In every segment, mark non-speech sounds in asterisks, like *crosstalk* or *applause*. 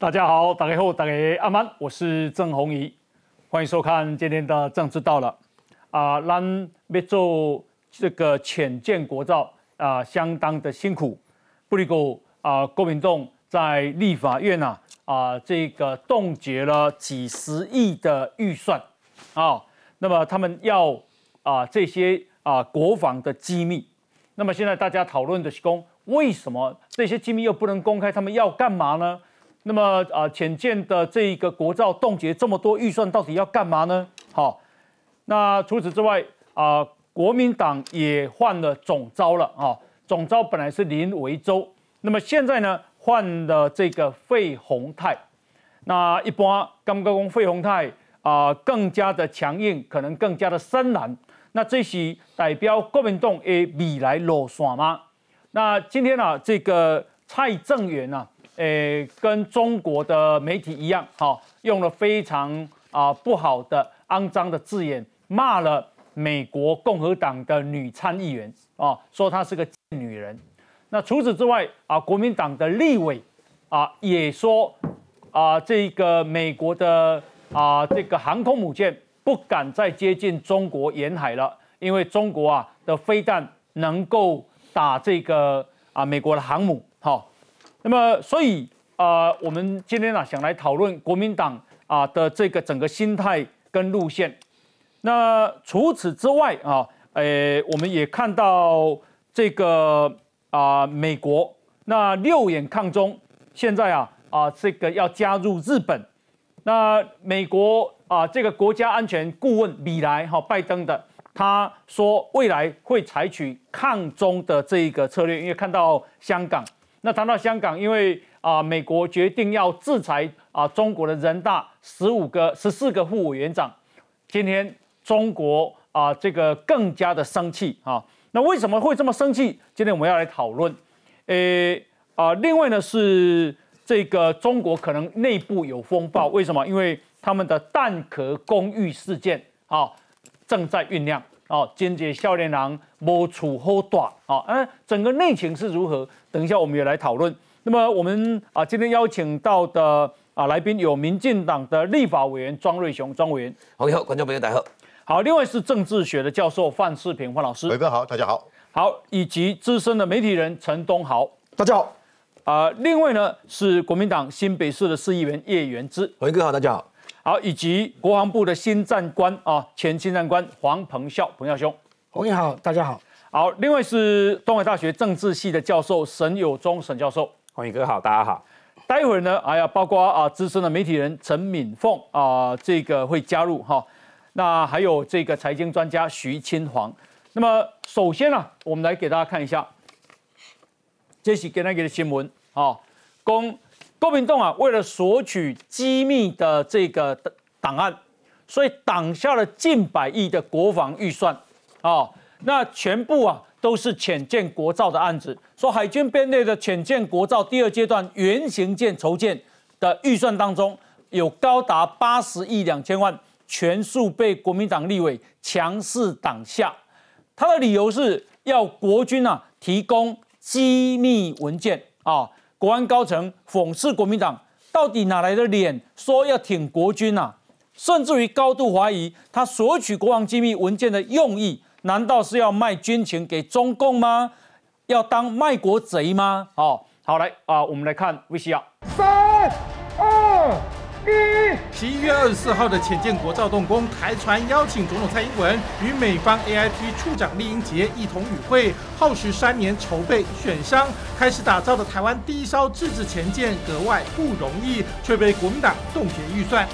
大家好，大家好，大家阿曼，我是郑宏仪，欢迎收看今天的政治到了。啊，咱要做这个浅建国造啊，相当的辛苦。不过啊，郭民党在立法院呐啊，这个冻结了几十亿的预算啊，那么他们要啊这些啊国防的机密。那么现在大家讨论的是公，为什么这些机密又不能公开？他们要干嘛呢？那么啊，浅见的这一个国造冻结这么多预算，到底要干嘛呢？好，那除此之外啊，国民党也换了总招了啊。总招本来是林维洲，那么现在呢换了这个费鸿泰。那一般刚刚讲费鸿泰啊，更加的强硬，可能更加的深蓝。那这是代表国民党的未来路线吗？那今天呢，这个蔡正元呢？诶，跟中国的媒体一样，哈，用了非常啊不好的、肮脏的字眼，骂了美国共和党的女参议员啊，说她是个女人。那除此之外啊，国民党的立委啊也说啊，这个美国的啊这个航空母舰不敢再接近中国沿海了，因为中国啊的飞弹能够打这个啊美国的航母，好。那么，所以啊，我们今天呢，想来讨论国民党啊的这个整个心态跟路线。那除此之外啊，诶，我们也看到这个啊，美国那六眼抗中，现在啊啊，这个要加入日本。那美国啊，这个国家安全顾问米莱哈拜登的，他说未来会采取抗中的这一个策略，因为看到香港。那谈到香港，因为啊，美国决定要制裁啊中国的人大十五个、十四个副委员长，今天中国啊这个更加的生气啊。那为什么会这么生气？今天我们要来讨论。诶啊，另外呢是这个中国可能内部有风暴，为什么？因为他们的蛋壳公寓事件啊正在酝酿。哦，坚决笑脸郎摸处好短啊，嗯，整个内情是如何？等一下我们也来讨论。那么我们啊，今天邀请到的啊来宾有民进党的立法委员庄瑞雄，庄委员。好，好，观众朋友大家好。好，另外是政治学的教授范世平，范老师。伟哥好，大家好。好，以及资深的媒体人陈东豪，大家好。啊，另外呢是国民党新北市的市议员叶元之，伟哥好，大家好。好，以及国防部的新战官啊，前新战官黄鹏孝，鹏孝兄，洪毅好，大家好。好，另外是东海大学政治系的教授沈友忠，沈教授，洪毅哥好，大家好。待会儿呢，哎呀，包括啊资深的媒体人陈敏凤啊，这个会加入哈。那还有这个财经专家徐清煌。那么首先呢，我们来给大家看一下，这是给大家的新闻啊，公。国民党啊，为了索取机密的这个档案，所以挡下了近百亿的国防预算啊。那全部啊都是浅舰国造的案子。说海军编内的浅舰国造第二阶段原型舰筹建的预算当中，有高达八十亿两千万，全数被国民党立委强势挡下。他的理由是要国军啊提供机密文件啊。国安高层讽刺国民党，到底哪来的脸说要挺国军啊？甚至于高度怀疑他索取国防机密文件的用意，难道是要卖军情给中共吗？要当卖国贼吗？哦，好来啊，我们来看 VCR。三二。十一月二十四号的浅见国造动工，台船邀请总统蔡英文与美方 AIP 处长厉英杰一同与会，耗时三年筹备选商，开始打造的台湾第一艘自制潜舰格外不容易，却被国民党冻结预算。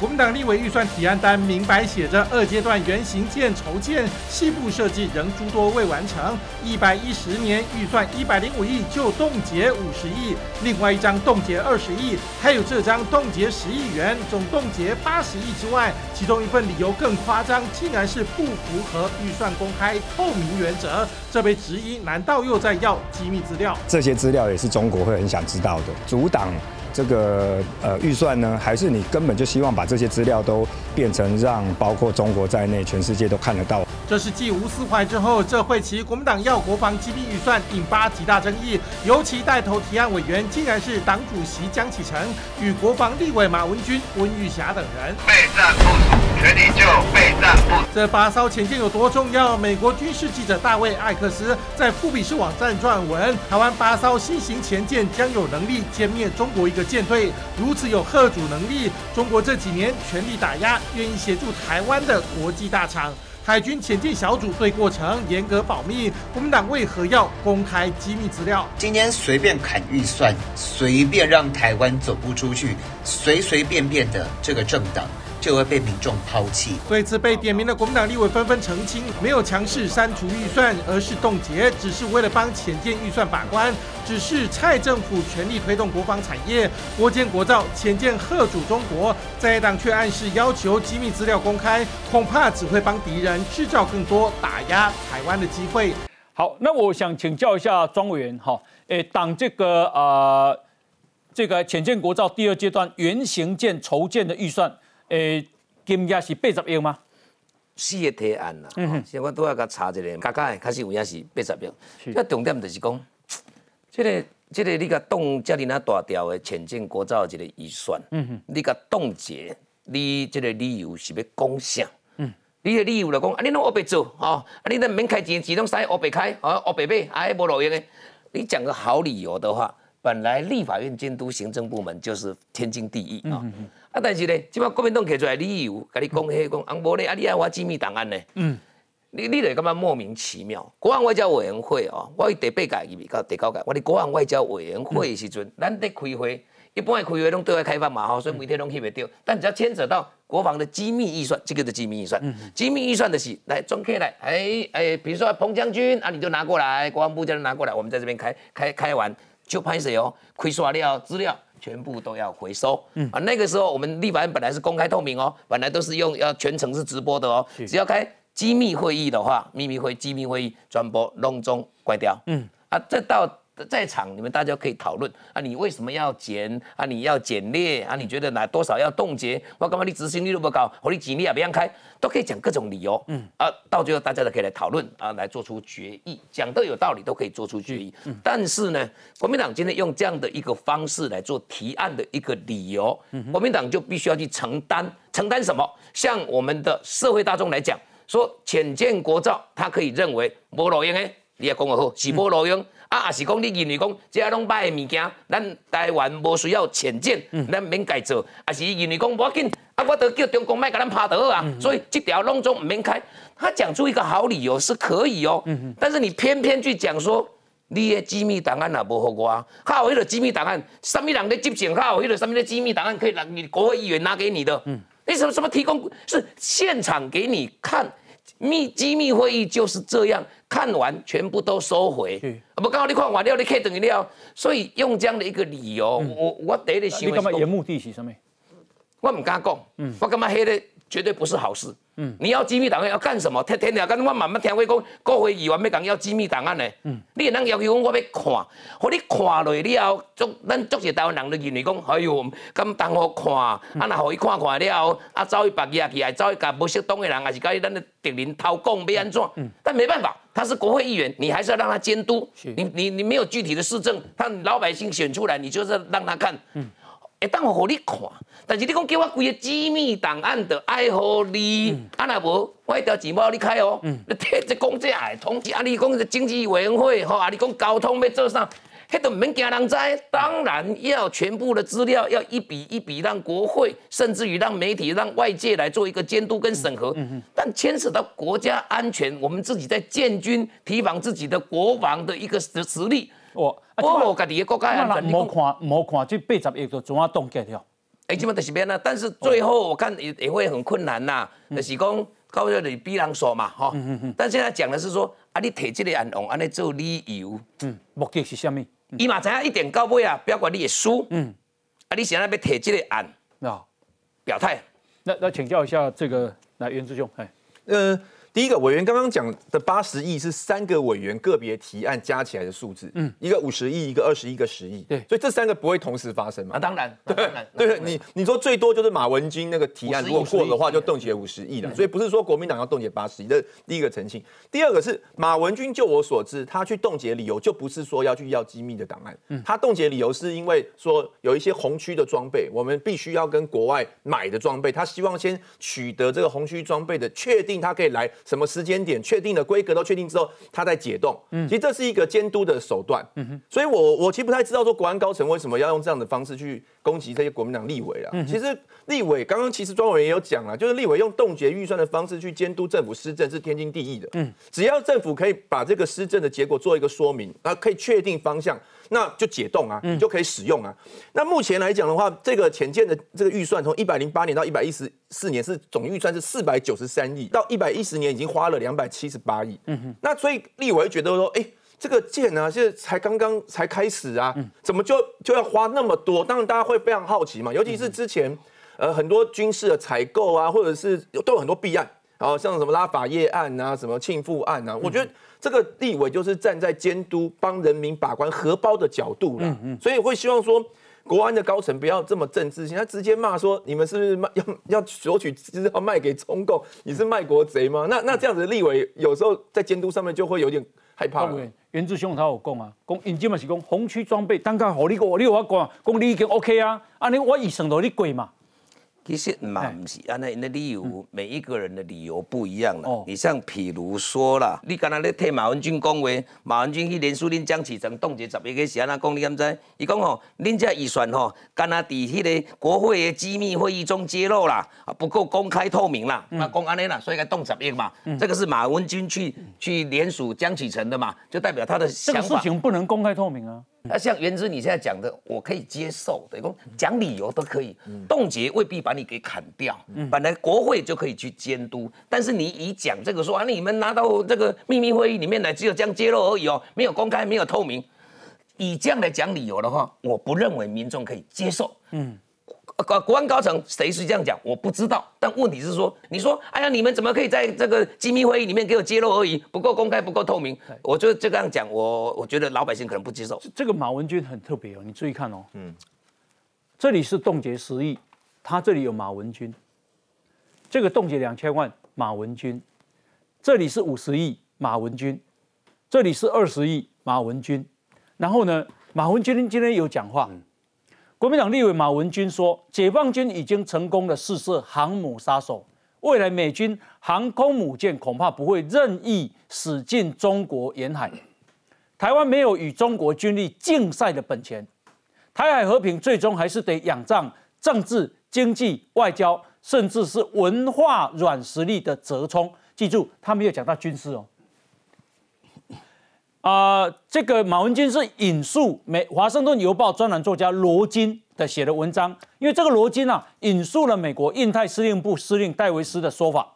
国民党立委预算提案单明白写着，二阶段原型舰筹建细部设计仍诸多未完成，一百一十年预算一百零五亿就冻结五十亿，另外一张冻结二十亿，还有这张冻结十亿元，总冻结八十亿之外，其中一份理由更夸张，竟然是不符合预算公开透明原则，这被质疑难道又在要机密资料？这些资料也是中国会很想知道的，阻挡。这个呃预算呢，还是你根本就希望把这些资料都变成让包括中国在内全世界都看得到？这是继吴思怀之后，这会期国民党要国防机密预算引发极大争议，尤其带头提案委员竟然是党主席江启臣与国防立委马文君、温玉霞等人。备战部署，全力就备战部。这八艘前舰有多重要？美国军事记者大卫艾克斯在富比士网站撰文：台湾八艘新型前舰将有能力歼灭中国一个舰队，如此有贺主能力，中国这几年全力打压，愿意协助台湾的国际大厂。海军潜舰小组对过程严格保密，国民党为何要公开机密资料？今天随便砍预算，随便让台湾走不出去，随随便便的这个政党。就会被民众抛弃。对此被点名的国民党立委纷纷澄清，没有强势删除预算，而是冻结，只是为了帮浅见预算把关。只是蔡政府全力推动国防产业，国建国造，浅见贺主中国，在野党却暗示要求机密资料公开，恐怕只会帮敌人制造更多打压台湾的机会。好，那我想请教一下庄委员哈，诶，党这个呃这个浅见国造第二阶段原型舰筹建的预算。诶，金额是八十亿吗？四个提案啦，嗯，现我都要甲查一下，加加开始有影是八十亿。这重点就是讲，这个这个你甲冻遮尔啊大条的前进国造一个预算，嗯哼，你甲冻结，你这个理由是要讲啥？嗯，你的理由来讲，啊，你拢乌白做，哦，啊，你都免开钱，钱拢使乌白开，哦，乌白买，哎，无路用的。你讲个好理由的话，本来立法院监督行政部门就是天经地义啊。啊，但是呢，即摆国民党提出来理由，甲你讲迄讲，啊无咧，啊你爱我机密档案呢？嗯，你你就感觉莫名其妙。国安外交委员会哦，我第八届入面到第九届，我哋国安外交委员会时阵，咱得开会，一般的开会拢对外开放嘛吼，所以每天拢去袂到。但只要牵扯到国防的机密预算，这个的机密预算。机密预算的是来装客来，哎哎，比如说彭将军啊，你就拿过来，国防部叫人拿过来，我们在这边开开开完就拍摄哦，开刷料资料。全部都要回收，嗯。啊，那个时候我们立法院本来是公开透明哦，本来都是用要全程是直播的哦，只要开机密会议的话，秘密会、机密会议转播隆中关掉，嗯。啊，这到。在场，你们大家可以讨论啊，你为什么要减啊？你要减列啊？你觉得哪多少要冻结？我干嘛你执行力那么高？我你几力也不让开，都可以讲各种理由。嗯啊，到最后大家都可以来讨论啊，来做出决议，讲的有道理，都可以做出决议。嗯，但是呢，国民党今天用这样的一个方式来做提案的一个理由，国民党就必须要去承担，承担什么？像我们的社会大众来讲，说浅见国造，他可以认为无路用诶，你也讲我好，是无路用。啊，也是讲你认为讲，这拢歹的物件，咱台湾无需要浅见，咱免改做。啊，是认为讲无要紧，啊，我都叫中共卖甲咱拍倒啊，所以这条拢总唔免开。他讲出一个好理由是可以哦，但是你偏偏去讲说，你的机密档案也无好我，还有迄个机密档案，什么人的执行，还有迄个什么的机密档案可以让你国会议员拿给你的，你什么什么提供是现场给你看。密机密会议就是这样，看完全部都收回。啊，不刚好你看完了，你可以等于了。所以用这样的一个理由，我我第一个想，你干嘛言目的是什么？我唔敢讲，我干嘛黑的绝对不是好事。嗯，你要机密档案要干什么？天天了，跟我慢慢听话讲，国会议员要讲要机密档案呢。嗯，你能要求讲我要看，好你看落了，足咱足是台湾人都认为讲，哎呦，咁当好看，啊那好伊看看了，啊走去白夜去，还走去甲不适当的人，还是甲咱的敌人偷讲要安怎？嗯，但没办法，他是国会议员，你还是要让他监督。你你你没有具体的市政，他老百姓选出来，你就是让他看。嗯。会当互你看，但是你讲叫我规个机密档案的爱好你，啊那无我一条钱包你开哦，嗯。你摕这讲这爱通知啊你讲经济委员会吼啊你讲交通要做啥，迄都唔免惊人知，当然要全部的资料要一笔一笔让国会，甚至于让媒体、让外界来做一个监督跟审核，嗯但牵扯到国家安全，我们自己在建军提防自己的国防的一个实实力。哦，我家己的国家安全，冇看冇看，这八十亿就怎啊冻结掉？哎，基本就是变啦。但是最后我看也也会很困难呐。就是讲高要你逼人说嘛，哈。但现在讲的是说，啊，你提这个案用安尼做理由，嗯，目的是什么？伊嘛知影一点到尾啊，不要管你也输，嗯，啊，你现在要提这个案，那表态。那那请教一下这个来袁志兄，哎，呃。第一个委员刚刚讲的八十亿是三个委员个别提案加起来的数字，嗯，一个五十亿，一个二十亿，一个十亿，对。所以这三个不会同时发生嘛。啊，？当然，对当然，对，你你说最多就是马文君那个提案，50亿如果过的话50亿就冻结五十亿了，所以不是说国民党要冻结八十亿，这是第一个澄清。第二个是马文君，就我所知，他去冻结理由就不是说要去要机密的档案，他冻结理由是因为说有一些红区的装备，我们必须要跟国外买的装备，他希望先取得这个红区装备的确定，他可以来什么时间点，确定的规格都确定之后，他再解冻。其实这是一个监督的手段。所以我我其实不太知道说国安高层为什么要用这样的方式去攻击这些国民党立委啊。其实立委刚刚其实庄委员也有讲了，就是立委用冻结预算的方式去监督政府施政是天经地义的。嗯，只要政府可以把这个施政的结果做一个说明，那可以确定方向，那就解冻啊，你就可以使用啊。那目前来讲的话，这个潜舰的这个预算从一百零八年到一百一十四年是总预算是四百九十三亿，到一百一十年已经花了两百七十八亿。嗯哼，那所以立委觉得说，哎、这个舰呢、现在才刚刚才开始啊，怎么就就要花那么多？当然大家会非常好奇嘛，尤其是之前呃很多军事的采购啊，或者是都有很多弊案，然后像什么拉法叶案啊，什么庆富案啊，我觉得这个立委就是站在监督帮人民把关荷包的角度啦，所以会希望说。国安的高层不要这么政治性，他直接骂说你们是不是卖要要索取资料卖给中共？你是卖国贼吗？那那这样子立委有时候在监督上面就会有点害怕了。袁志雄他有讲啊，讲因即嘛是讲红区装备，等下互你个，你有我讲，讲你已经 OK 啊，安尼我预算到你贵嘛，其实嘛不是，安尼那理由每一个人的理由不一样哦啦。你像譬如说啦，你刚才咧替马文君讲话，马文君去连署恁江启臣冻结十一个是安那讲？你敢知？伊讲吼，恁这预算吼，敢若伫迄个国会的机密会议中揭露啦，啊不够公开透明啦，那讲安尼啦，所以该冻十亿嘛。这个是马文君去去联署江启臣的嘛，就代表他的这个事。情不能公开透明啊。那像原之你现在讲的，我可以接受，等于讲理由都可以，冻结未必把你给砍掉。本来国会就可以去监督，但是你以讲这个说啊，你们拿到这个秘密会议里面来，只有这样揭露而已哦，没有公开，没有透明。以这样来讲理由的话，我不认为民众可以接受。嗯。国国安高层谁是这样讲？我不知道。但问题是说，你说，哎呀，你们怎么可以在这个机密会议里面给我揭露而已，不够公开，不够透明？我就这样讲，我我觉得老百姓可能不接受。这个马文君很特别哦，你注意看哦，嗯，这里是冻结十亿，他这里有马文君，这个冻结两千万马文君，这里是五十亿马文君，这里是二十亿马文君，然后呢，马文君今天有讲话，国民党立委马文君说，解放军已经成功的试射航母杀手，未来美军航空母舰恐怕不会任意驶进中国沿海。台湾没有与中国军力竞赛的本钱，台海和平最终还是得仰仗政治、经济、外交，甚至是文化软实力的折冲。记住，他没有讲到军事哦。啊、这个马文君是引述美《华盛顿邮报》专栏作家罗金的写的文章，因为这个罗金啊引述了美国印太司令部司令戴维斯的说法，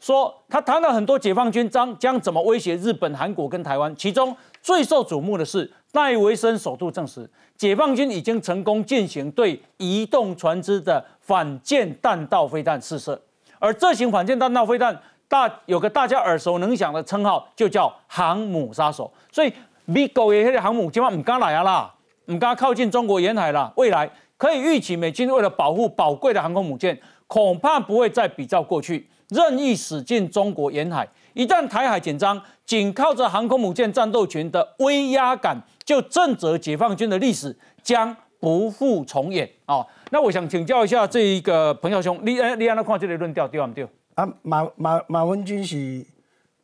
说他谈了很多解放军将将怎么威胁日本、韩国跟台湾，其中最受瞩目的是戴维森首度证实，解放军已经成功进行对移动船只的反舰弹道飞弹试射，而这型反舰弹道飞弹大有个大家耳熟能详的称号，就叫航母杀手。所以美国的那个航母今晚唔敢来啊啦，唔敢靠近中国沿海啦。未来可以预期，美军为了保护宝贵的航空母舰，恐怕不会再比照过去任意驶进中国沿海。一旦台海紧张，仅靠着航空母舰战斗群的威压感，就震慑解放军的历史将不复重演啊、哦！那我想请教一下这一个彭孝兄，你呃，你安怎看这个论调对不对？啊，马马马文君是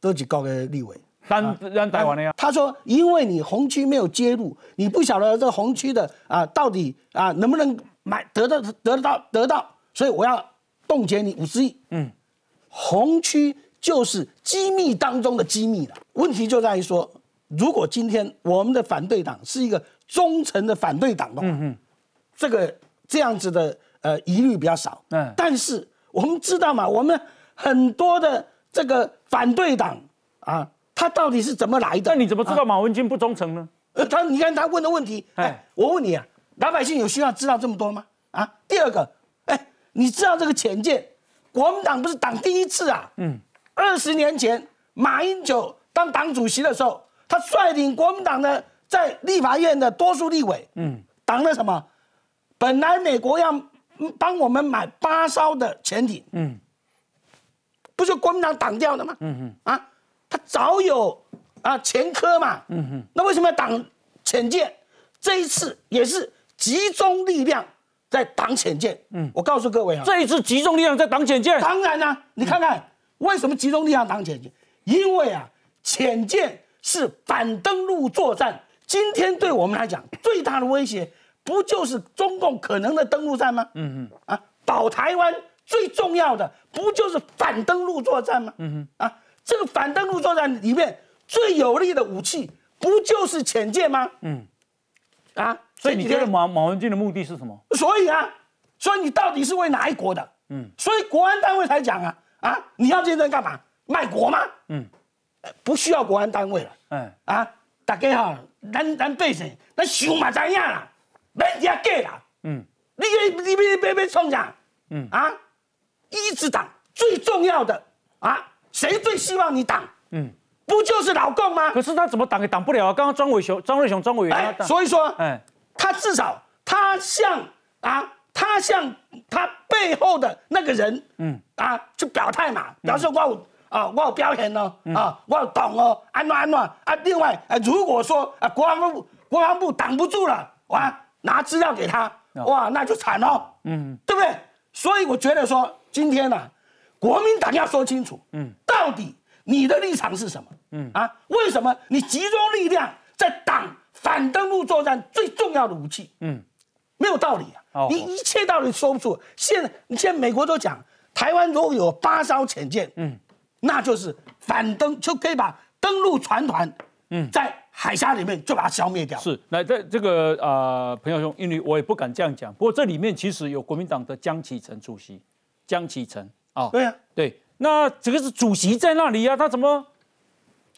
多几高的立委，台湾的呀，他说，因为你红区没有介入，你不晓得这个红区的啊到底啊能不能买得到得得到得到，所以我要冻结你五十亿。嗯，红区就是机密当中的机密了。问题就在于说，如果今天我们的反对党是一个忠诚的反对党的话，嗯这个这样子的呃疑虑比较少。嗯嗯，但是我们知道嘛，我们很多的这个反对党啊，他到底是怎么来的？那你怎么知道马文君不忠诚呢？呃，他你看他问的问题，哎哎，我问你啊，老百姓有需要知道这么多吗？啊，第二个，哎，你知道这个浅见，国民党不是党第一次啊，嗯，二十年前马英九当党主席的时候，他率领国民党的在立法院的多数立委，嗯，挡了什么？本来美国要嗯帮我们买八艘的潜艇，嗯，不是国民党挡掉的吗？嗯哼，啊，他早有啊前科嘛，嗯哼，那为什么要挡潜舰？这一次也是集中力量在挡潜舰。嗯，我告诉各位啊，这一次集中力量在挡潜舰，当然啦、你看看为什么集中力量挡潜舰？因为啊，潜舰是反登陆作战，今天对我们来讲最大的威胁，不就是中共可能的登陆战吗？嗯嗯，啊，保台湾最重要的不就是反登陆作战吗？嗯哼，啊，这个反登陆作战里面最有力的武器，不就是潜舰吗？嗯，啊，所以你觉得马马文君的目的是什么？所以啊，所以你到底是为哪一国的？嗯，所以国安单位才讲啊啊，你要这人干嘛？卖国吗？嗯，不需要国安单位了。哎，啊，大家哈，咱咱百姓，咱想嘛知影啦，免遐假啦。嗯，你你你你别别冲啥？嗯啊，一直党最重要的啊，谁最希望你挡？嗯，不就是老共吗？可是他怎么挡也挡不了啊！刚刚张伟雄、张瑞雄、张委员哎，挡，所以说，哎，他至少他向啊，他向他背后的那个人，嗯啊，去表态嘛，表示我有啊，我有表现哦，啊，我有懂哦，安怎安怎啊。另外，啊，如果说啊，国防部国防部挡不住了，哇，拿资料给他，哇，那就惨了，嗯，对不对？所以我觉得说，今天呢、啊，国民党要说清楚，嗯，到底你的立场是什么？嗯啊，为什么你集中力量在挡反登陆作战最重要的武器？嗯，没有道理啊！哦你一切道理说不出。现在，你现在美国都讲，台湾如果有八艘潜舰，嗯，那就是反登，就可以把登陆船团，嗯，在海峡里面就把它消灭掉。是来在这个呃，彭友兄，因为我也不敢这样讲，不过这里面其实有国民党的江启臣主席，江启臣啊，对呀、对，那这个是主席在那里啊，他怎么？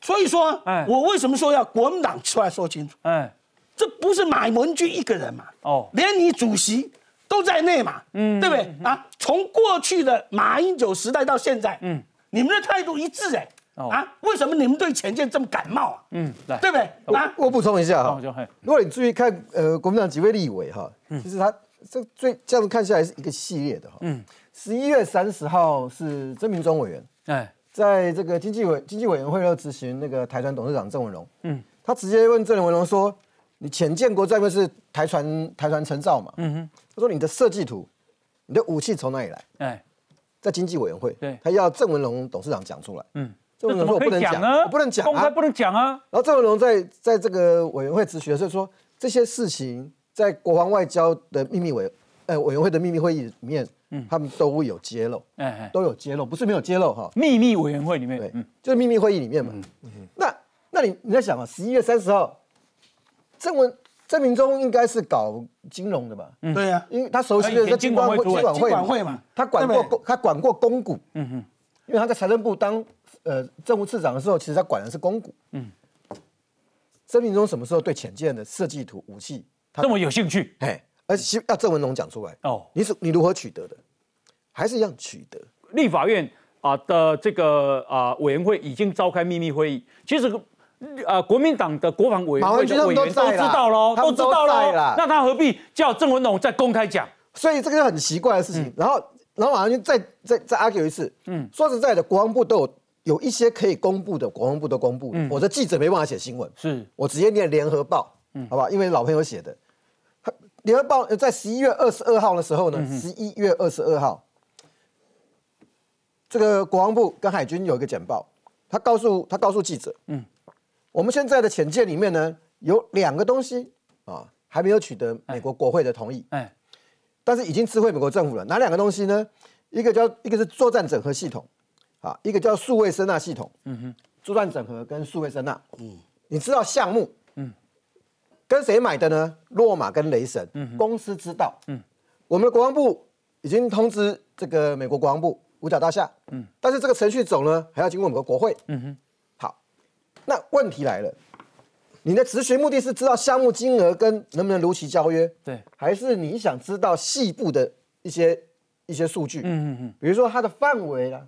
所以说，哎。我为什么说要国民党出来说清楚？哎。这不是马文君一个人嘛？哦。连你主席都在内嘛，嗯，对不对？啊？从过去的马英九时代到现在，嗯，你们的态度一致哎，哦。啊，为什么你们对前建这么感冒啊？嗯来。对不对？啊？我补充一下哈如果你注意看，呃，国民党几位立委哈，其实他这最这样子看下来是一个系列的哈。嗯，十一月三十号是曾明忠委员哎在这个经济委经济委员会要执行那个台船董事长郑文荣，嗯，他直接问郑文荣说：“你潜舰国在不是台船台船陈造嘛？嗯哼，他说你的设计图，你的武器从哪里来？哎，在经济委员会，对他要郑文荣董事长讲出来，嗯，郑文荣说我不能讲，呢？我不能讲啊，公开不能讲啊。然后郑文龙在在这个委员会质询的时候说，这些事情在国防外交的秘密委呃委员会的秘密会议里面，嗯。他们都有揭露，哎哎，都有揭露，不是没有揭露哈，秘密委员会里面，对，嗯，就是秘密会议里面嘛。那那你你在想啊，十一月三十号，郑文郑明忠应该是搞金融的吧？对呀，因为他熟悉的是金管会、金管会管会嘛，他管过公，他管过公股，嗯哼，因为他在财政部当呃政务次长的时候，其实他管的是公股，嗯。曾明忠什么时候对潜舰的设计图、武器，他这么有兴趣哎，而且希要郑文龙讲出来哦。你是你如何取得的？还是一样取得？立法院啊的这个啊委员会已经召开秘密会议，其实。呃，国民党的国防委员会的委员都知道喽，都都知道喽在啦。那他何必叫郑文龙再公开讲？所以这个是很奇怪的事情。然后，然后马上就再再再 argue 一次。嗯，说实在的，国防部都有有一些可以公布的，国防部都公布。我的记者没办法写新闻，是我直接念联合报，好吧？因为老朋友写的。他联合报呃在十一月二十二号的时候呢，十一月二十二号，这个国防部跟海军有一个简报，他告诉他告诉记者，嗯，我们现在的潜舰里面呢有两个东西啊还没有取得美国国会的同意，哎，但是已经知会美国政府了。哪两个东西呢？一个叫一个是作战整合系统，啊，一个叫数位声纳系统。嗯哼，作战整合跟数位声纳。嗯，你知道项目？嗯，跟谁买的呢？洛马跟雷神。嗯，公司知道。嗯，我们的国防部已经通知这个美国国防部五角大厦。嗯，但是这个程序走呢，还要经过美国国会。嗯哼，好，那问题来了。你的咨询目的是知道项目金额跟能不能如期交约，对，还是你想知道细部的一些一些数据？嗯嗯嗯，比如说它的范围啦，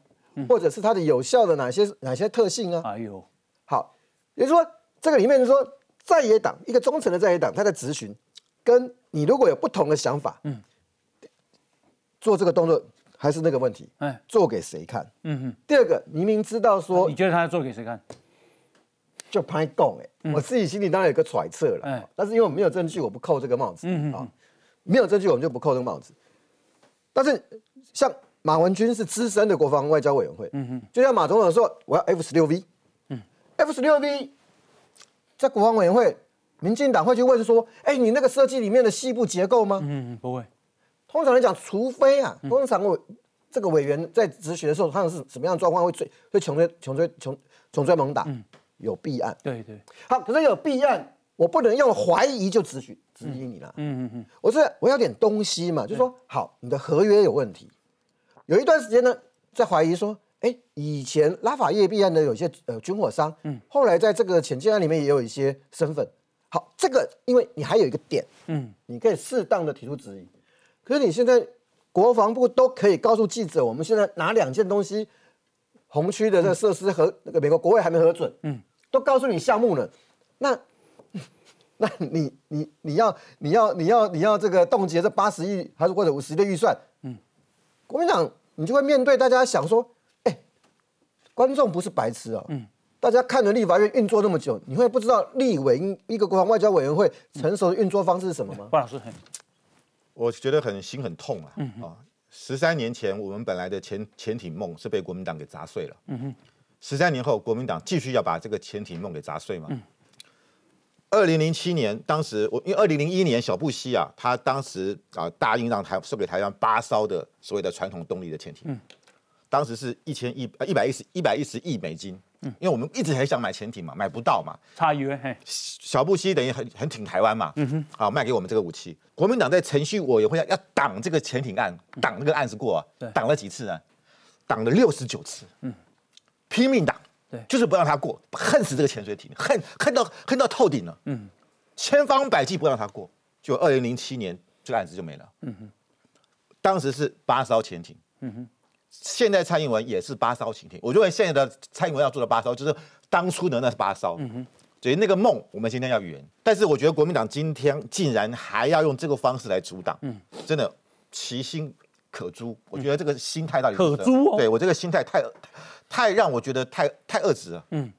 或者是它的有效的哪些哪些特性啊？哎呦，好，也就是说，这个里面就是说，在野党一个忠诚的在野党，他在咨询，跟你如果有不同的想法，嗯，做这个动作还是那个问题，哎，做给谁看？嗯哼，第二个，明明知道说你觉得他要做给谁看？就拍供哎，我自己心里当然有个揣测了，哎。但是因为我们没有证据，我不扣这个帽子，嗯嗯啊，没有证据我们就不扣这个帽子。但是像马文君是资深的国防外交委员会，嗯哼，就像马总统说我要 F 十六 V，嗯，F 十六 V 在国防委员会，民进党会去问说，哎，你那个设计里面的细部结构吗？嗯嗯，不会，通常来讲，除非啊，嗯通常我这个委员在咨询的时候，他们是什么样的状况会追会穷追穷追穷穷追猛打，有弊案。对对，好，可是有弊案，我不能用怀疑就质询质疑你啦。嗯嗯嗯，我是我要点东西嘛，就说好，你的合约有问题。有一段时间呢，在怀疑说，哎，以前拉法叶弊案的有一些呃军火商，嗯，后来在这个潜舰案里面也有一些身份。好，这个因为你还有一个点，嗯，你可以适当的提出质疑。可是你现在国防部都可以告诉记者，我们现在哪两件东西，红区的这个设施和那个美国国会还没核准，嗯，都告诉你项目了，那 *laughs* 那你你你要你要你要你要这个冻结这八十亿还是或者五十亿的预算，嗯，国民党你就会面对大家想说，哎，观众不是白痴啊，嗯，大家看了立法院运作那么久，你会不知道立委一个国防外交委员会成熟的运作方式是什么吗？关老师很我觉得很心很痛啊！啊，十三年前我们本来的潜潜艇梦是被国民党给砸碎了。嗯哼，十三年后国民党继续要把这个潜艇梦给砸碎嘛？二零零七年，当时我因为二零零一年小布希啊，他当时啊答应让台送给台湾八艘的所谓的传统动力的潜艇，当时是一千一呃一百一十一百一十亿美金。嗯。因为我们一直很想买潜艇嘛，买不到嘛，差一位嘿，小布希等于很很挺台湾嘛，嗯哼，啊，卖给我们这个武器。国民党在程序委员会要挡这个潜艇案，挡这个案子过啊对，挡了几次呢？挡了六十九次，嗯，拼命挡，对。就是不让他过，恨死这个潜水艇，恨恨到恨到透顶了，嗯，千方百计不让他过。就二零零七年这个案子就没了，嗯哼，当时是八艘潜艇，嗯哼。现在蔡英文也是八艘潜艇，我认为现在的蔡英文要做的八烧，就是当初的那八艘。所以那个梦，我们今天要圆。但是我觉得国民党今天竟然还要用这个方式来阻挡，真的其心可诛。我觉得这个心态到底可诛哦对我这个心态太太让我觉得太太恶质了。嗯，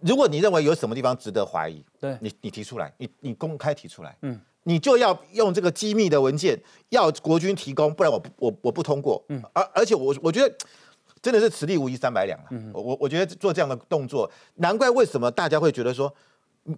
如果你认为有什么地方值得怀疑，对你你提出来，你你公开提出来，嗯，你就要用这个机密的文件，要国军提供，不然我不我我不通过，嗯，而而且我我觉得真的是此地无银三百两了，嗯，我我我觉得做这样的动作，难怪为什么大家会觉得说，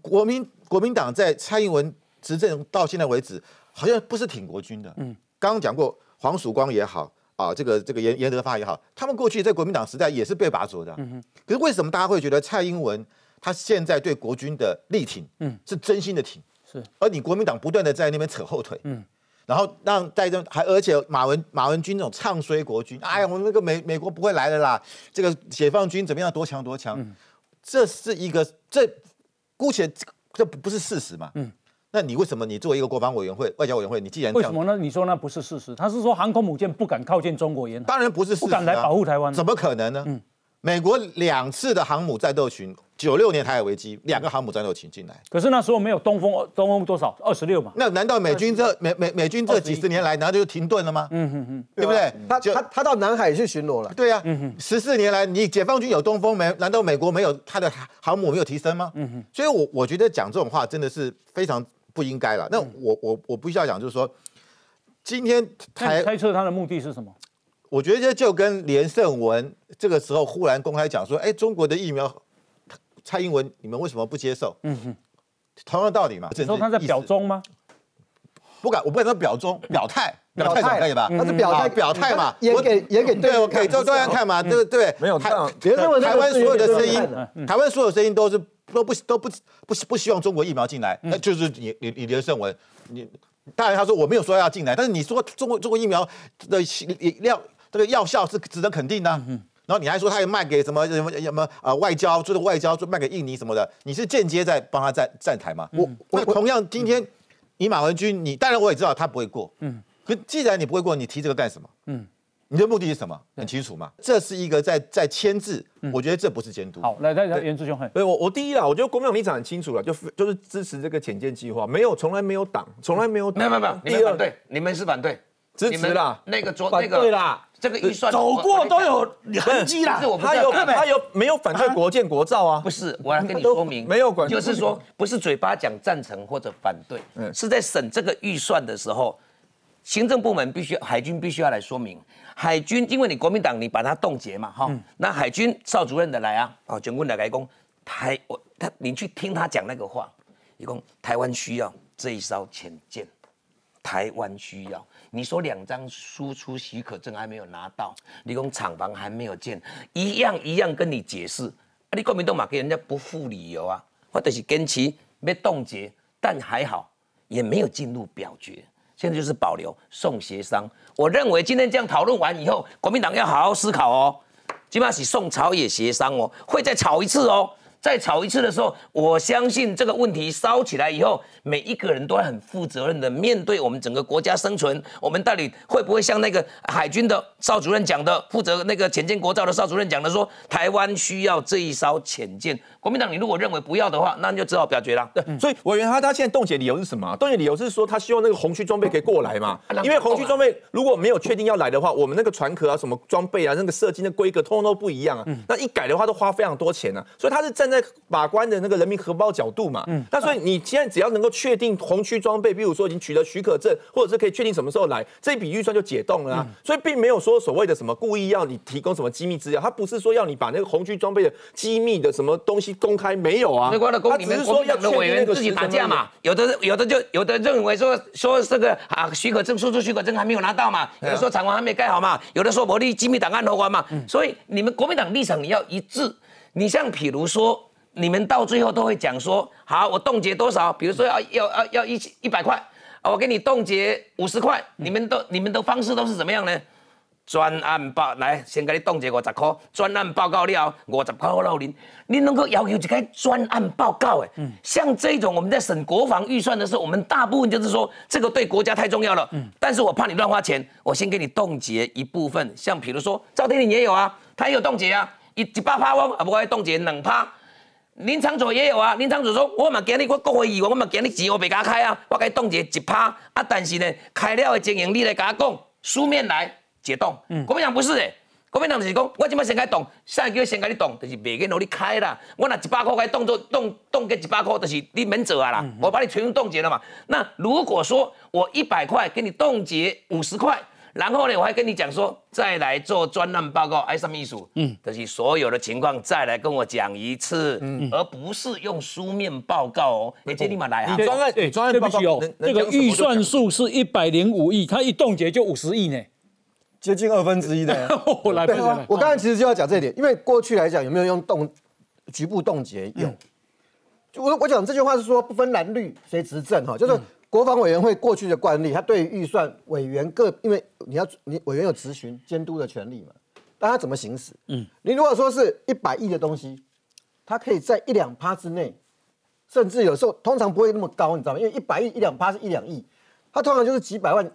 国民国民党在蔡英文执政到现在为止，好像不是挺国军的，嗯，刚刚讲过黄曙光也好。啊，这个这个严严德发也好，他们过去在国民党时代也是被拔擢的、嗯、可是为什么大家会觉得蔡英文他现在对国军的力挺，嗯，是真心的挺，是，而你国民党不断的在那边扯后腿，嗯，然后让在这还而且马文马文君这种唱衰国军，哎呀，我们那个美美国不会来的啦，这个解放军怎么样多强多强，嗯、这是一个这姑且这不不是事实嘛，嗯。那你为什么你作为一个国防委员会、外交委员会，你既然为什么呢？你说那不是事实，他是说航空母舰不敢靠近中国沿海，当然不是事实、啊，不敢来保护台湾，怎么可能呢？嗯，美国两次的航母战斗群，九六年台海危机，两个航母战斗群进来，可是那时候没有东风，东风多少？二十六嘛。那难道美军这美美美军这几十年来，难道就停顿了吗？嗯哼哼，对不对？他他他到南海去巡逻了。对呀，十四年来，你解放军有东风没？难道美国没有他的航母没有提升吗？嗯哼，所以我我觉得讲这种话真的是非常。不应该了。那我我我必须要讲，就是说，今天台猜测他的目的是什么？我觉得这就跟连胜文这个时候忽然公开讲说，哎，中国的疫苗，蔡英文你们为什么不接受？嗯哼，同样道理嘛。你说他在表忠吗？不敢，我不敢说表忠，表态，表态可以吧？他是表态，表态嘛。也给也给对，我给周周样看嘛，对不对？没有，台台湾所有的声音，台湾所有声音都是。都不都不不不希望中国疫苗进来，那就是你你你连胜文，你当然他说我没有说要进来，但是你说中国中国疫苗的药这个药效是值得肯定的，然后你还说他也卖给什么什么什么啊外交就是外交做卖给印尼什么的，你是间接在帮他站站台吗？我我同样今天你马文君，你当然我也知道他不会过，嗯，可既然你不会过，你提这个干什么？嗯，你的目的是什么？很清楚嘛？这是一个在在牵制，我觉得这不是监督。好，来，来，来，袁志兄，嘿，对我我第一啦，我觉得国民党立场很清楚了，就就是支持这个浅见计划，没有从来没有党，从来没有没有没有没有，你们反对，你们是反对，支持啦，那个桌反那个对啦，这个预算走过都有痕迹啦不是。我他有他有没有反对国建国造啊？不是，我来跟你说明，没有管就是说不是嘴巴讲赞成或者反对，嗯是在审这个预算的时候，行政部门必须海军必须要来说明。海军因为你国民党你把它冻结嘛，哈、那海军邵主任的来啊，哦，军官来来讲台我他你去听他讲那个话，一共台湾需要这一艘潜舰。台湾需要，你说两张输出许可证还没有拿到，你讲厂房还没有建，一样一样跟你解释，啊，你国民党嘛给人家不付理由啊，或者是坚持被冻结，但还好也没有进入表决，现在就是保留送协商。我认为今天这样讨论完以后，国民党要好好思考哦，基本上是送朝野协商哦，会再吵一次哦。再吵一次的时候，我相信这个问题烧起来以后，每一个人都会很负责任的面对我们整个国家生存。我们到底会不会像那个海军的邵主任讲的，负责那个潜舰国造的邵主任讲的说，台湾需要这一艘潜舰？国民党，你如果认为不要的话，那你就只好表决啦。对，所以委员他他现在冻结理由是什么啊？冻结理由是说他希望那个红区装备可以过来嘛？因为红区装备如果没有确定要来的话，我们那个船壳啊、什么装备啊、那个设计、的规格通通都不一样啊。那一改的话都花非常多钱啊。所以他是站在把关的那个人民荷包角度嘛。那所以你现在只要能够确定红区装备，比如说已经取得许可证，或者是可以确定什么时候来，这一笔预算就解冻了啊。所以并没有说所谓的什么故意要你提供什么机密资料，他不是说要你把那个红区装备的机密的什么东西公开，没有啊。那关的公，他你们只是说要国民党的委员自己打架嘛？有的有的就有的认为说说这个啊许可证输出许可证还没有拿到嘛，有的说厂房还没盖好嘛，有的说我立机密档案投完嘛，所以你们国民党立场你要一致。你像譬如说，你们到最后都会讲说，好，我冻结多少？比如说要要要要一一百块，啊，我给你冻结五十块，你们都你们的方式都是怎么样呢？专案报来，先给你冻结五十块，专案报告了五十块老您，你能够要求一个专案报告哎，像这种我们在审国防预算的时候，我们大部分就是说这个对国家太重要了，嗯。但是我怕你乱花钱，我先给你冻结一部分，像比如说赵天麟也有啊，他也有冻结啊，一一百趴我啊不会冻结两趴。林长佐也有啊，林长佐说，我嘛今日我国会议员，我嘛今日钱我别甲开啊，我给冻结一趴。啊，但是呢，开了的经营你来甲我讲，书面来解冻。国民党不是诶，国民党就是讲，我今麦先开冻，下一个月先给你冻，就是袂给努力开啦。我拿一百块给冻做冻冻个一百块，就是你免走啊啦，我把你全部冻结了嘛。那如果说我一百块给你冻结五十块。然后呢，我还跟你讲说，再来做专案报告，哎，什么意思？嗯，就是所有的情况再来跟我讲一次，嗯，而不是用书面报告哦。你，这立马来啊！你专案对，专案报告这个预算数是一百零五亿，它一冻结就五十亿呢。接近二分之一的。*laughs* 我来，对来来，我刚才其实就要讲这一点，因为过去来讲有没有用冻局部冻结有。就我我讲这句话是说不分蓝绿谁执政哈，就是国防委员会过去的惯例，他对于预算委员各，因为你要你委员有执行监督的权利嘛，但他怎么行使？嗯，你如果说是一百亿的东西，它可以在一两趴之内，甚至有时候通常不会那么高，你知道吗？因为一百亿一两趴是一两亿，他通常就是几百万，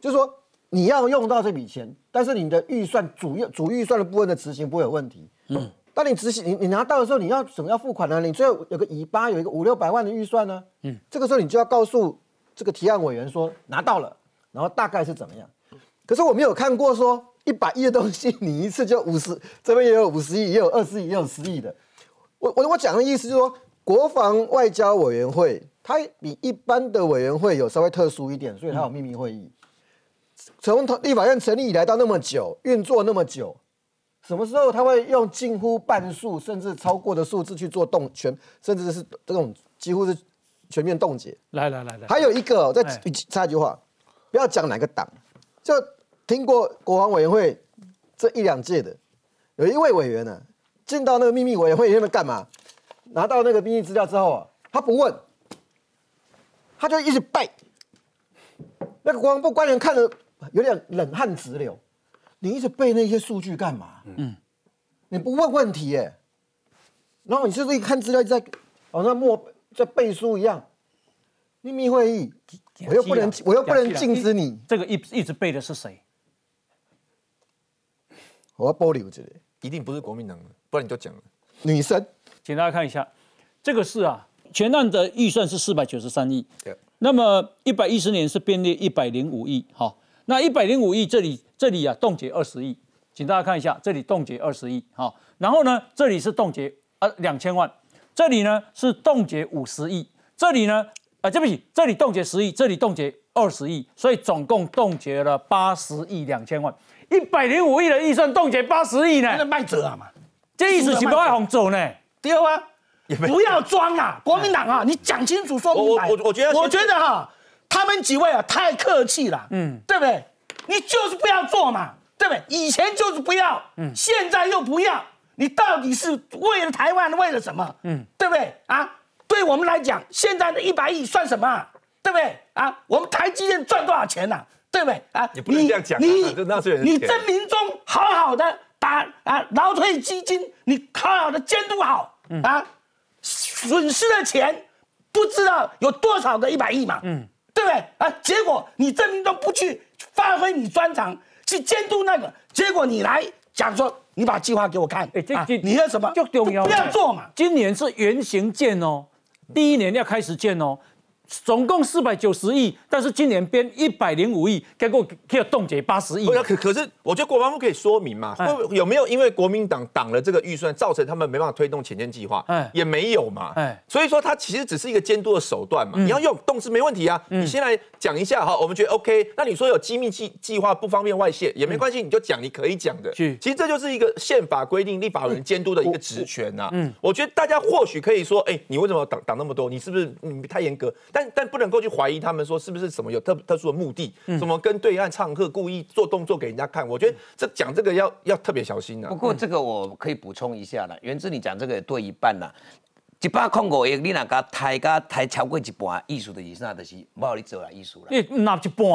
就是说你要用到这笔钱，但是你的预算主要主预算的部分的执行不会有问题。嗯，当你执行你你拿到的时候，你要怎么要付款呢？你最后有个尾巴，有一个五六百万的预算呢。嗯，这个时候你就要告诉这个提案委员说拿到了，然后大概是怎么样。可是我没有看过说一百亿的东西，你一次就五十，这边也有五十亿，也有二十亿，也有十亿的。我我我讲的意思就是说，国防外交委员会它比一般的委员会有稍微特殊一点，所以它有秘密会议。从立法院成立以来到那么久，运作那么久，什么时候他会用近乎半数甚至超过的数字去做冻全，甚至是这种几乎是全面冻结？来来来来，还有一个，我再哎插一句话，不要讲哪个党，就听过国防委员会这一两届的，有一位委员呢、进到那个秘密委员会里面干嘛？拿到那个秘密资料之后啊，他不问，他就一直背。那个国防部官员看了有点冷汗直流，你一直背那些数据干嘛？嗯，你不问问题耶，然后你就是一看资料在好像默在背书一样。秘密会议，我又不能，我又不能禁止你。这个一一直背的是谁？我要保留这个一定不是国民党的，不然你就讲了。女生，请大家看一下，这个是啊，全案的预算是四百九十三亿，对，那么一百一十年是编列一百零五亿，好，那一百零五亿这里这里啊冻结二十亿，请大家看一下，这里冻结二十亿，好，然后呢这里是冻结呃两千万，这里呢是冻结五十亿，这里呢啊对不起，这里冻结十亿，这里冻结二十亿，所以总共冻结了八十亿两千万，一百零五亿的预算冻结八十亿呢，那卖折啊嘛，这意思是不爱红走呢？对啊，不要装啊，国民党啊，你讲清楚说明白。我我我觉得我觉得哈，他们几位啊太客气了，嗯，对不对？你就是不要做嘛，对不对？以前就是不要，嗯，现在又不要，你到底是为了台湾，为了什么？嗯，对不对啊？对我们来讲，现在的一百亿算什么啊？对不对啊？我们台积电赚多少钱呐？对不对啊？你不能这样讲啊你这纳税人的你钱曾明忠好好的把啊劳退基金，你好好的监督好啊，损失的钱不知道有多少个一百亿嘛，嗯，对不对？啊？结果你郑明忠不去发挥你专长去监督那个，结果你来讲说你把计划给我看，你要什么？就不要做嘛，今年是原型建哦，第一年要开始建哦，总共四百九十亿，但是今年编一百零五亿，结果可以冻结八十亿可可是我觉得国防部可以说明嘛，哎会有没有因为国民党挡了这个预算，造成他们没办法推动潜舰计划？哎也没有嘛。哎所以说它其实只是一个监督的手段嘛。你要用动是没问题啊。你先来讲一下哈，我们觉得 OK。那你说有机密计计划不方便外泄也没关系，你就讲你可以讲的。是其实这就是一个宪法规定立法人监督的一个职权呐。嗯，我觉得大家或许可以说，哎，你为什么挡挡那么多？你是不是你太严格？但但不能够去怀疑他们说是不是什么有特特殊的目的，什么跟对岸唱和，故意做动作给人家看。我觉得这讲这个要要特别小心啊不。过这个我可以补充一下了，原之你讲这个也对一半啦。一百空五亿，你若甲抬甲抬超过一半，艺术的意思那就是无你做啦，艺术啦。你拿一半，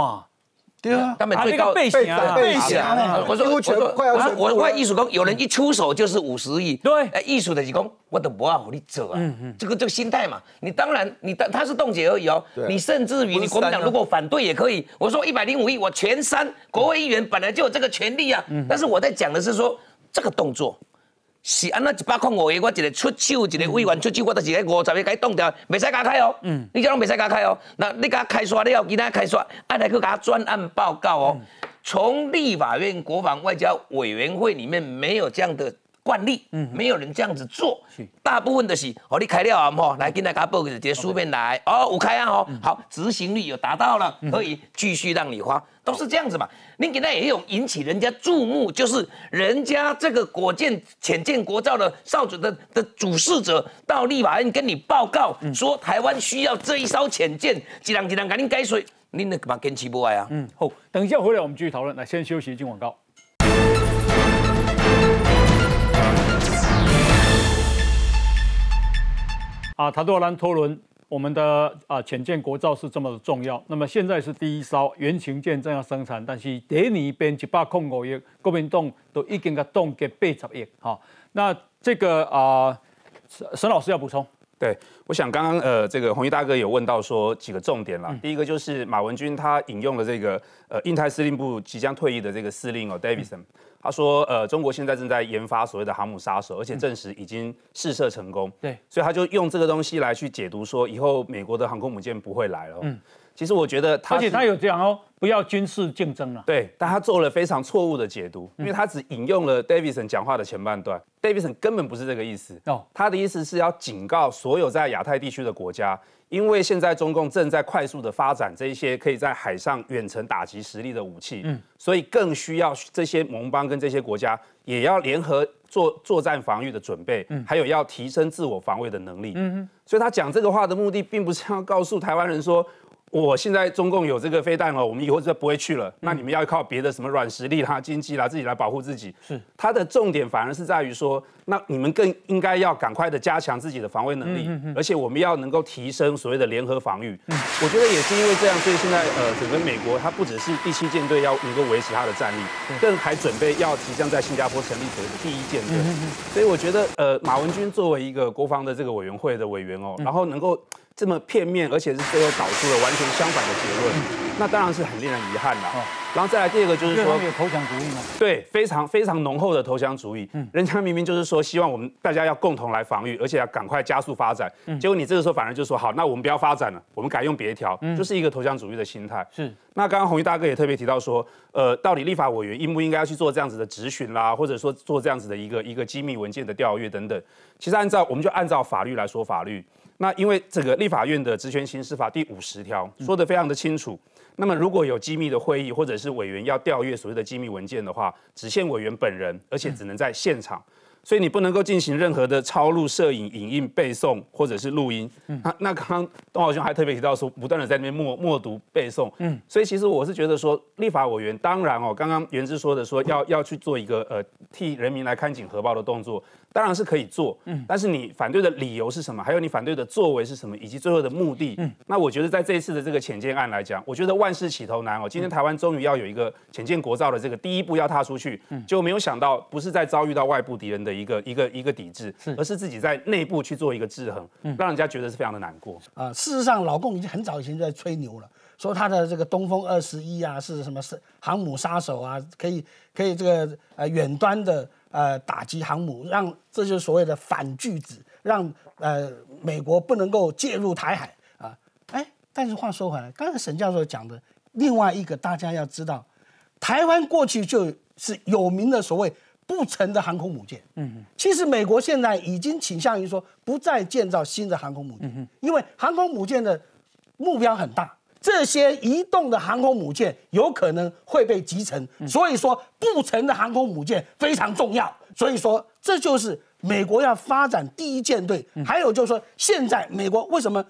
对啊，他们最高背侠啊背侠呢我说我说快要全部我我艺术工，有人一出手就是五十亿，对。哎，艺术的是讲我都不要你走啊，这个这个心态嘛，你当然你当他是冻结而已哦，你甚至于你国民党如果反对也可以，我说一百零五亿我全删，国会议员本来就有这个权利啊，但是我在讲的是说这个动作。是安那一百块五个，我一个出手，一个委员出手，我都是个五十个给冻掉，未使加开哦。嗯，你这拢袂使加开哦。那你甲开刷，你要今仔开刷，按来去给他专案报告哦。从立法院国防外交委员会里面没有这样的惯例，嗯，没有人这样子做，大部分的是哦，你开了啊，吼，来今天给他报个直接书面来，哦，我开啊，哦，好，执行率有达到了，可以继续让你花，都是这样子嘛。你给他也有引起人家注目，就是人家这个国建浅建国造的少主的的主事者到立法院跟你报告说台湾需要这一艘浅舰，几人几人赶紧改水，你那干嘛坚持不爱啊？嗯，好，等一下回来我们继续讨论。来，先休息一进广告。啊，塔多兰托轮，我们的啊潜舰国造是这么的重要。那么现在是第一艘原型舰正要生产，但是第一边一百空五亿，国民党都已经给冻结八十亿。好，那这个啊，沈沈老师要补充。对，我想刚刚呃，这个红衣大哥有问到说几个重点啦。第一个就是马文君他引用了这个呃印太司令部即将退役的这个司令哦 Davidson，、他说呃中国现在正在研发所谓的航母杀手，而且证实已经试射成功。对，所以他就用这个东西来去解读说以后美国的航空母舰不会来了。嗯，其实我觉得他而且他有讲哦，不要军事竞争了。对，但他做了非常错误的解读，因为他只引用了 Davidson 讲话的前半段，Davidson 根本不是这个意思。哦他的意思是要警告所有在亚太地区的国家，因为现在中共正在快速的发展这一些可以在海上远程打击实力的武器，嗯，所以更需要这些盟邦跟这些国家也要联合做作战防御的准备，嗯，还有要提升自我防卫的能力，嗯所以他讲这个话的目的，并不是要告诉台湾人说。我现在中共有这个飞弹哦，我们以后就不会去了。那你们要靠别的什么软实力啦、经济啦，自己来保护自己。是它的重点反而是在于说，那你们更应该要赶快的加强自己的防卫能力，而且我们要能够提升所谓的联合防御。我觉得也是因为这样，所以现在呃，整个美国它不只是第七舰队要能够维持它的战力，更还准备要即将在新加坡成立所谓的第一舰队。所以我觉得呃，马文君作为一个国防的这个委员会的委员哦，然后能够。这么片面，而且是最后导出了完全相反的结论，那当然是很令人遗憾了。然后再来第二个就是说，有投降主义吗？对，非常非常浓厚的投降主义。嗯，人家明明就是说希望我们大家要共同来防御，而且要赶快加速发展。嗯，结果你这个时候反而就说好，那我们不要发展了，我们改用别条，就是一个投降主义的心态。是。那刚刚红衣大哥也特别提到说，呃，到底立法委员应不应该要去做这样子的质询啦，或者说做这样子的一个一个机密文件的调阅等等？其实按照我们就按照法律来说法律。那因为这个立法院的职权行使法第五十条说的非常的清楚。那么如果有机密的会议或者是委员要调阅所谓的机密文件的话，只限委员本人，而且只能在现场。所以你不能够进行任何的抄录、摄影、影印、背诵或者是录音。那那刚刚东豪兄还特别提到说，不断的在那边默默读背诵。嗯，所以其实我是觉得说，立法委员当然哦，刚刚袁之说的说要要去做一个呃替人民来看紧核爆的动作，当然是可以做。嗯，但是你反对的理由是什么？还有你反对的作为是什么？以及最后的目的？嗯，那我觉得在这一次的这个浅见案来讲，我觉得万事起头难哦。今天台湾终于要有一个浅见国造的这个第一步要踏出去，就没有想到不是在遭遇到外部敌人的一个一个一个。抵制，而是自己在内部去做一个制衡，让人家觉得是非常的难过啊。事实上，老共已经很早以前就在吹牛了，说他的这个东风二十一啊是什么是航母杀手啊，可以可以这个呃远端的呃打击航母，让这就是所谓的反拒子，让呃美国不能够介入台海啊。哎，但是话说回来，刚才沈教授讲的另外一个，大家要知道，台湾过去就是有名的所谓。不成的航空母舰，嗯，其实美国现在已经倾向于说不再建造新的航空母舰，因为航空母舰的目标很大，这些移动的航空母舰有可能会被集成，所以说不成的航空母舰非常重要，所以说这就是美国要发展第一舰队，还有就是说现在美国为什么，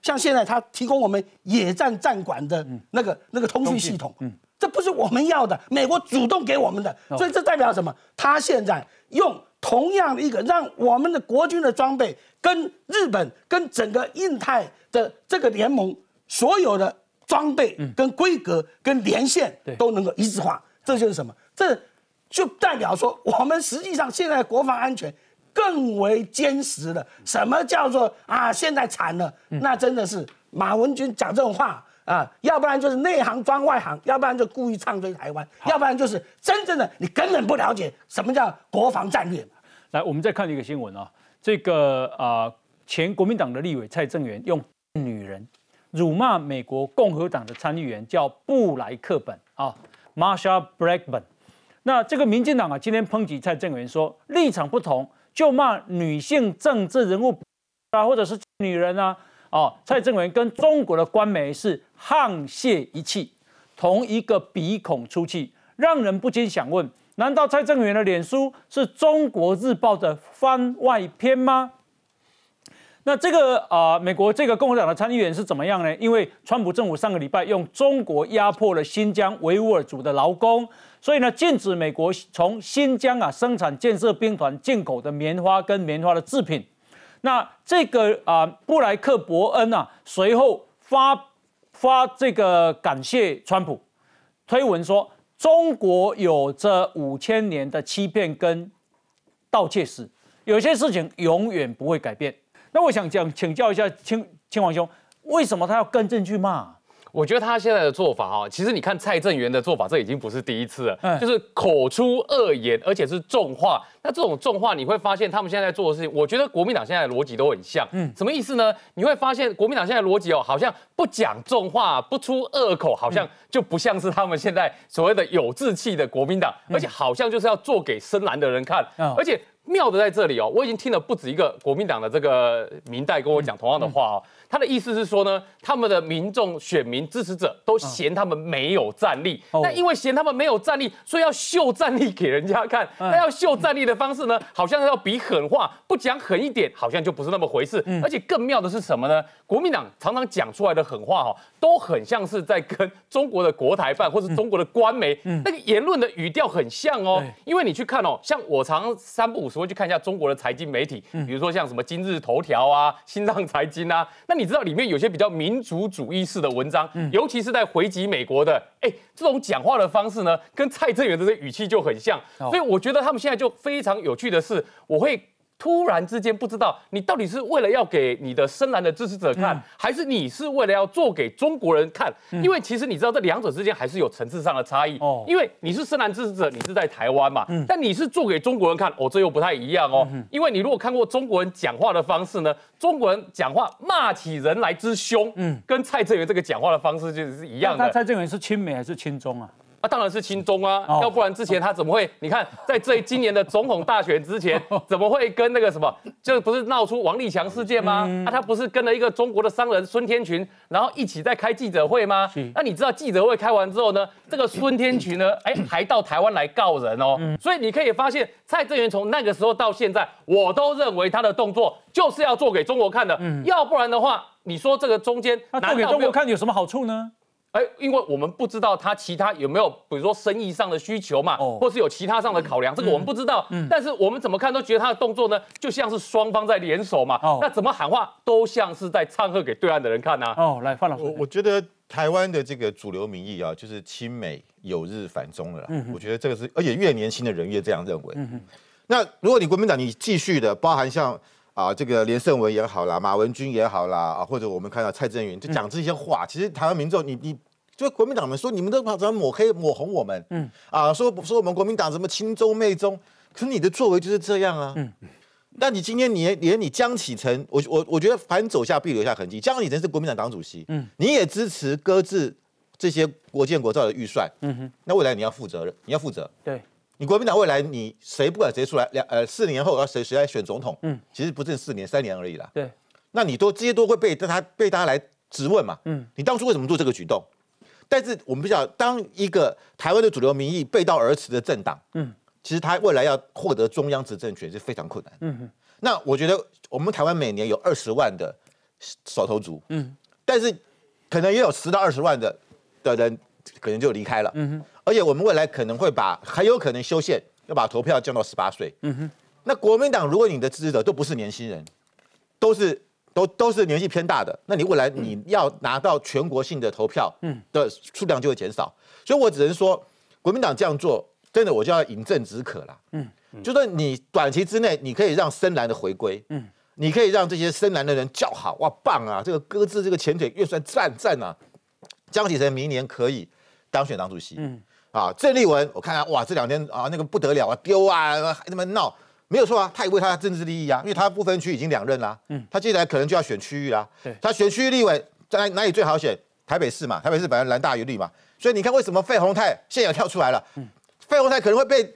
像现在它提供我们野战战管的那个那个通讯系统，嗯。这不是我们要的，美国主动给我们的，所以这代表什么？他现在用同样的一个让我们的国军的装备跟日本、跟整个印太的这个联盟所有的装备、跟规格、跟连线都能够一致化，这就是什么？这就代表说我们实际上现在国防安全更为坚实了。什么叫做啊？现在惨了，那真的是马文君讲这种话。啊，要不然就是内行装外行，要不然就故意唱衰台湾，要不然就是真正的你根本不了解什么叫国防战略。来，我们再看一个新闻啊，这个啊前国民党的立委蔡正元用女人辱骂美国共和党的参议员叫布莱克本啊，Marsha Blackburn。那这个民进党啊今天抨击蔡正元说立场不同就骂女性政治人物啊，或者是女人啊。哦，蔡正元跟中国的官媒是沆瀣一气，同一个鼻孔出气，让人不禁想问：难道蔡正元的脸书是中国日报的番外篇吗？那这个啊，美国这个共和党的参议员是怎么样呢？因为川普政府上个礼拜用中国压迫了新疆维吾尔族的劳工，所以呢，禁止美国从新疆啊生产建设兵团进口的棉花跟棉花的制品。那这个啊，布莱克伯恩啊，随后发发这个感谢川普，推文说中国有着五千年的欺骗跟盗窃史，有些事情永远不会改变。那我想讲，请教一下清清王兄，为什么他要跟进去骂？我觉得他现在的做法哈，其实你看蔡正元的做法，这已经不是第一次了，就是口出恶言，而且是重话。那这种重话，你会发现他们现在在做的事情，我觉得国民党现在的逻辑都很像。嗯，什么意思呢？你会发现国民党现在逻辑哦，好像不讲重话，不出恶口，好像就不像是他们现在所谓的有志气的国民党，而且好像就是要做给深蓝的人看，而且。妙的在这里哦，我已经听了不止一个国民党的这个明代跟我讲同样的话哦。他的意思是说呢，他们的民众、选民、支持者都嫌他们没有战力，那因为嫌他们没有战力，所以要秀战力给人家看。那要秀战力的方式呢，好像要比狠话，不讲狠一点，好像就不是那么回事。而且更妙的是什么呢？国民党常常讲出来的狠话哈，都很像是在跟中国的国台办或是中国的官媒那个言论的语调很像哦。因为你去看哦，像我常三不五时会去看一下中国的财经媒体，比如说像什么今日头条啊、新浪财经啊，那。你知道里面有些比较民族主义式的文章，尤其是在回击美国的，哎，这种讲话的方式呢，跟蔡正元的这语气就很像。所以我觉得他们现在就非常有趣的是，我会突然之间不知道你到底是为了要给你的深蓝的支持者看，还是你是为了要做给中国人看？因为其实你知道这两者之间还是有层次上的差异。哦，因为你是深蓝支持者，你是在台湾嘛，但你是做给中国人看，哦，这又不太一样哦。因为你如果看过中国人讲话的方式呢，中国人讲话骂起人来之凶，嗯，跟蔡正元这个讲话的方式就是一样的。那蔡正元是亲美还是亲中啊？啊，当然是亲中啊，要不然之前他怎么会？你看，在这今年的总统大选之前，*laughs* 怎么会跟那个什么，就不是闹出王立强事件吗？啊，他不是跟了一个中国的商人孙天群，然后一起在开记者会吗？那你知道记者会开完之后呢，这个孙天群呢，*coughs* 哎，还到台湾来告人哦。所以你可以发现，蔡正元从那个时候到现在，我都认为他的动作就是要做给中国看的。要不然的话，你说这个中间，那做给中国看有什么好处呢？哎，因为我们不知道他其他有没有，比如说生意上的需求嘛，或是有其他上的考量，这个我们不知道。嗯，但是我们怎么看都觉得他的动作呢，就像是双方在联手嘛。哦，那怎么喊话都像是在唱和给对岸的人看呢？哦，来范老师，我我觉得台湾的这个主流民意啊，就是亲美有日反中了。嗯，我觉得这个是，而且越年轻的人越这样认为。嗯哼，那如果你国民党你继续的，包含像啊这个连胜文也好啦，马文君也好啦，啊或者我们看到蔡正元就讲这些话，其实台湾民众你你。就国民党们说，你们都怎么抹黑抹红我们？嗯啊，说说我们国民党什么亲中媚中，可是你的作为就是这样啊。嗯，那你今天你连你江启臣，我我我觉得凡走下必留下痕迹。江启臣是国民党党主席，嗯，你也支持搁置这些国建国造的预算，嗯哼，那未来你要负责任，你要负责。对，你国民党未来你谁不管谁出来两呃四年后要谁谁来选总统，嗯，其实不是四年三年而已啦。对，那你都这些都会被他被大家来质问嘛？嗯，你当初为什么做这个举动？但是我们不知道，当一个台湾的主流民意背道而驰的政党，嗯，其实他未来要获得中央执政权是非常困难。嗯哼，那我觉得我们台湾每年有二十万的手头族，嗯，但是可能也有十到二十万的的人可能就离开了。嗯哼，而且我们未来可能会把还有可能修宪，要把投票降到十八岁。嗯哼，那国民党如果你的支持者都不是年轻人，都是。都都是年纪偏大的，那你未来你要拿到全国性的投票的数量就会减少，所以我只能说，国民党这样做真的我就要饮鸩止渴了。嗯，就说你短期之内你可以让深蓝的回归，嗯，你可以让这些深蓝的人叫好，哇棒啊，这个搁置这个前腿越算赞赞啊，江启臣明年可以当选党主席，嗯，啊，郑丽文我看看哇这两天啊那个不得了啊丢啊还那么闹。没有错啊，他也为他的政治利益啊，因为他不分区已经两任啦，嗯，他接下来可能就要选区域啦，对，他选区域立委在哪里最好选？台北市嘛，台北市本来蓝大于绿嘛，所以你看为什么费鸿泰现在跳出来了？嗯，费鸿泰可能会被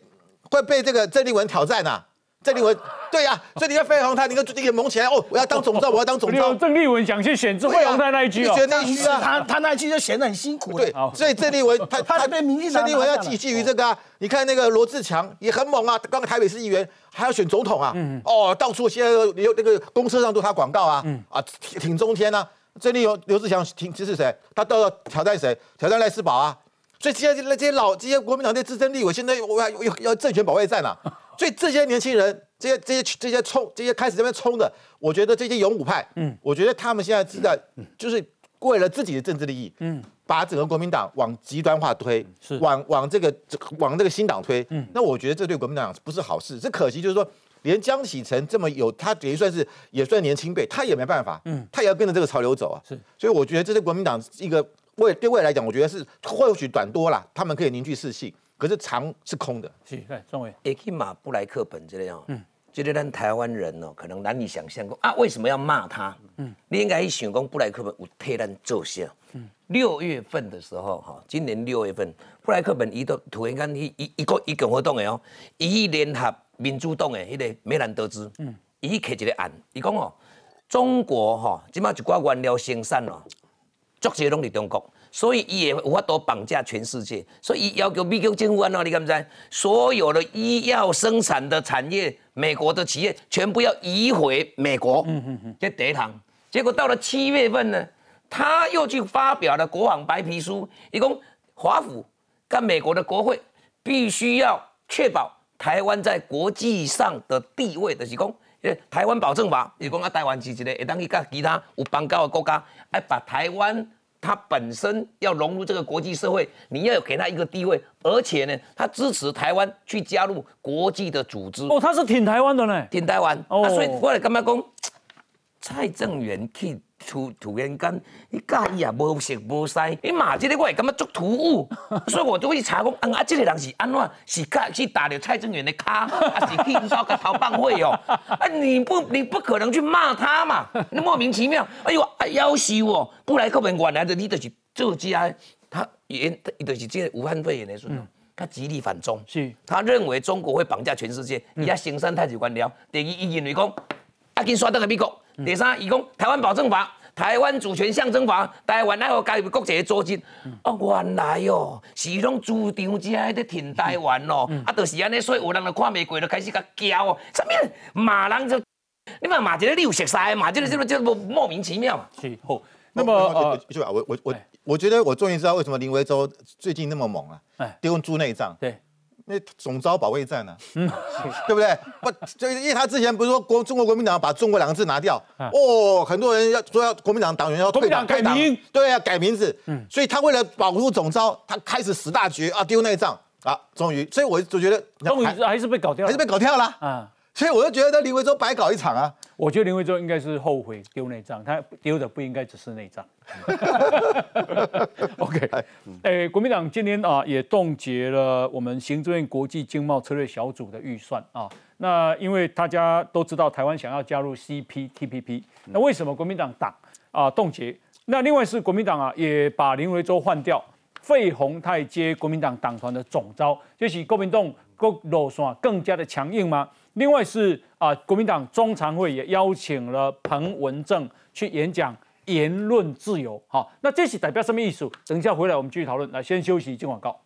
会被这个郑丽文挑战呐。郑丽文，对呀，所以你看费鸿他，你看这个蒙起来哦，我要当总召，我要当总召。*laughs* 郑丽文想去选飞鸿泰那一句哦，选那一句啊，他他那一句就显得很辛苦。对，所以郑丽文他他被民进党郑丽文要寄寄于这个啊，你看那个罗志强也很猛啊，刚刚台北市议员还要选总统啊，哦，到处现在有那个公车上都他广告啊，啊挺挺中天啊，郑丽文刘志强挺支持谁？他都要挑战谁？挑战赖世宝啊，所以现在这些老这些国民党的资深立委现在我要要要政权保卫战啊，所以这些年轻人。这些这些这些冲这些开始这边冲的，我觉得这些勇武派，嗯，我觉得他们现在是在，就是为了自己的政治利益，嗯，把整个国民党往极端化推，是往往这个往这个新党推，嗯，那我觉得这对国民党不是好事。这可惜就是说，连江启臣这么有，他等于算是也算年轻辈，他也没办法，嗯，他也要跟着这个潮流走啊，是。所以我觉得这是国民党一个未对未来讲，我觉得是或许短多了，他们可以凝聚士气，可是长是空的。是，对，钟伟，也可以马布莱克本这样，嗯。觉得咱台湾人哦，可能难以想象过啊，为什么要骂他？嗯，你应该想讲布莱克本有替咱做些？嗯，六月份的时候哈，今年六月份，布莱克本伊都突然间伊伊一个一共活动的哦，伊联合民主党的迄个梅兰德兹，嗯，伊去一个案，伊讲哦，中国哈，即马一寡原料生产哦，足侪拢伫中国。所以伊也无法度绑架全世界，所以要求美国政府安怎？你敢不知？所有的医药生产的产业，美国的企业全部要移回美国。嗯嗯嗯。这第一趟，结果到了七月份呢，他又去发表了国防白皮书，一共华府跟美国的国会必须要确保台湾在国际上的地位的，是讲，台湾保证法，是讲啊，台湾是一个会当去跟其他有邦交的国家，来把台湾。他本身要融入这个国际社会，你要有给他一个地位，而且呢，他支持台湾去加入国际的组织。哦，他是挺台湾的呢，挺台湾。哦啊，所以我来干嘛讲，蔡正元去突突然间，伊甲伊也无熟无识，伊骂这个我会感觉足突兀，*laughs* 所以我就去查讲，啊，啊，这个人是安怎？是卡去打了蔡正元的卡，还是去引导个逃办会哦？啊，你不你不可能去骂他嘛，你莫名其妙，哎呦，啊要死我，布莱克本原来的你就是作家，他原伊就是这个武汉肺炎的时候。他极力反中，是他认为中国会绑架全世界，伊也生产太极官僚。第二，伊认为讲，啊，紧刷到个美国。第三，伊讲台湾保证法、台湾主权象征法、台湾爱互加入国际的组织。哦，原来哦，是拢主张遮在挺台湾哦，啊，就是安尼，所以有人就看袂过，就开始甲骄哦，什么骂人就，你嘛骂这个你有熟识的，骂这个这个这个莫名其妙。嘛。是。好，那么呃，就我我我我觉得我终于知道为什么林维洲最近那么猛了，哎。丢猪内脏，对，那总招保卫战呢，嗯，*laughs* 对不对？不，就因为他之前不是说国中国国民党把中国两个字拿掉，哦，很多人要说要国民党党员要退党改名，对啊，改名字，嗯，所以他为了保护总招，他开始死大局啊，丢内脏啊，终于，所以我就觉得终于还是被搞掉了，还是被搞掉了，啊。所以我就觉得林维洲白搞一场啊！我觉得林维洲应该是后悔丢内脏，他丢的不应该只是内脏。*laughs* *laughs* OK，诶，国民党今天啊也冻结了我们行政院国际经贸策略小组的预算啊。那因为大家都知道台湾想要加入 CPTPP，那为什么国民党党啊冻结？那另外是国民党啊也把林维洲换掉，费鸿泰接国民党党团的总招，就是国民党国路线更加的强硬吗？另外是啊，国民党中常会也邀请了彭文正去演讲言论自由。好，那这是代表什么意思？等一下回来我们继续讨论。来，先休息，进广告。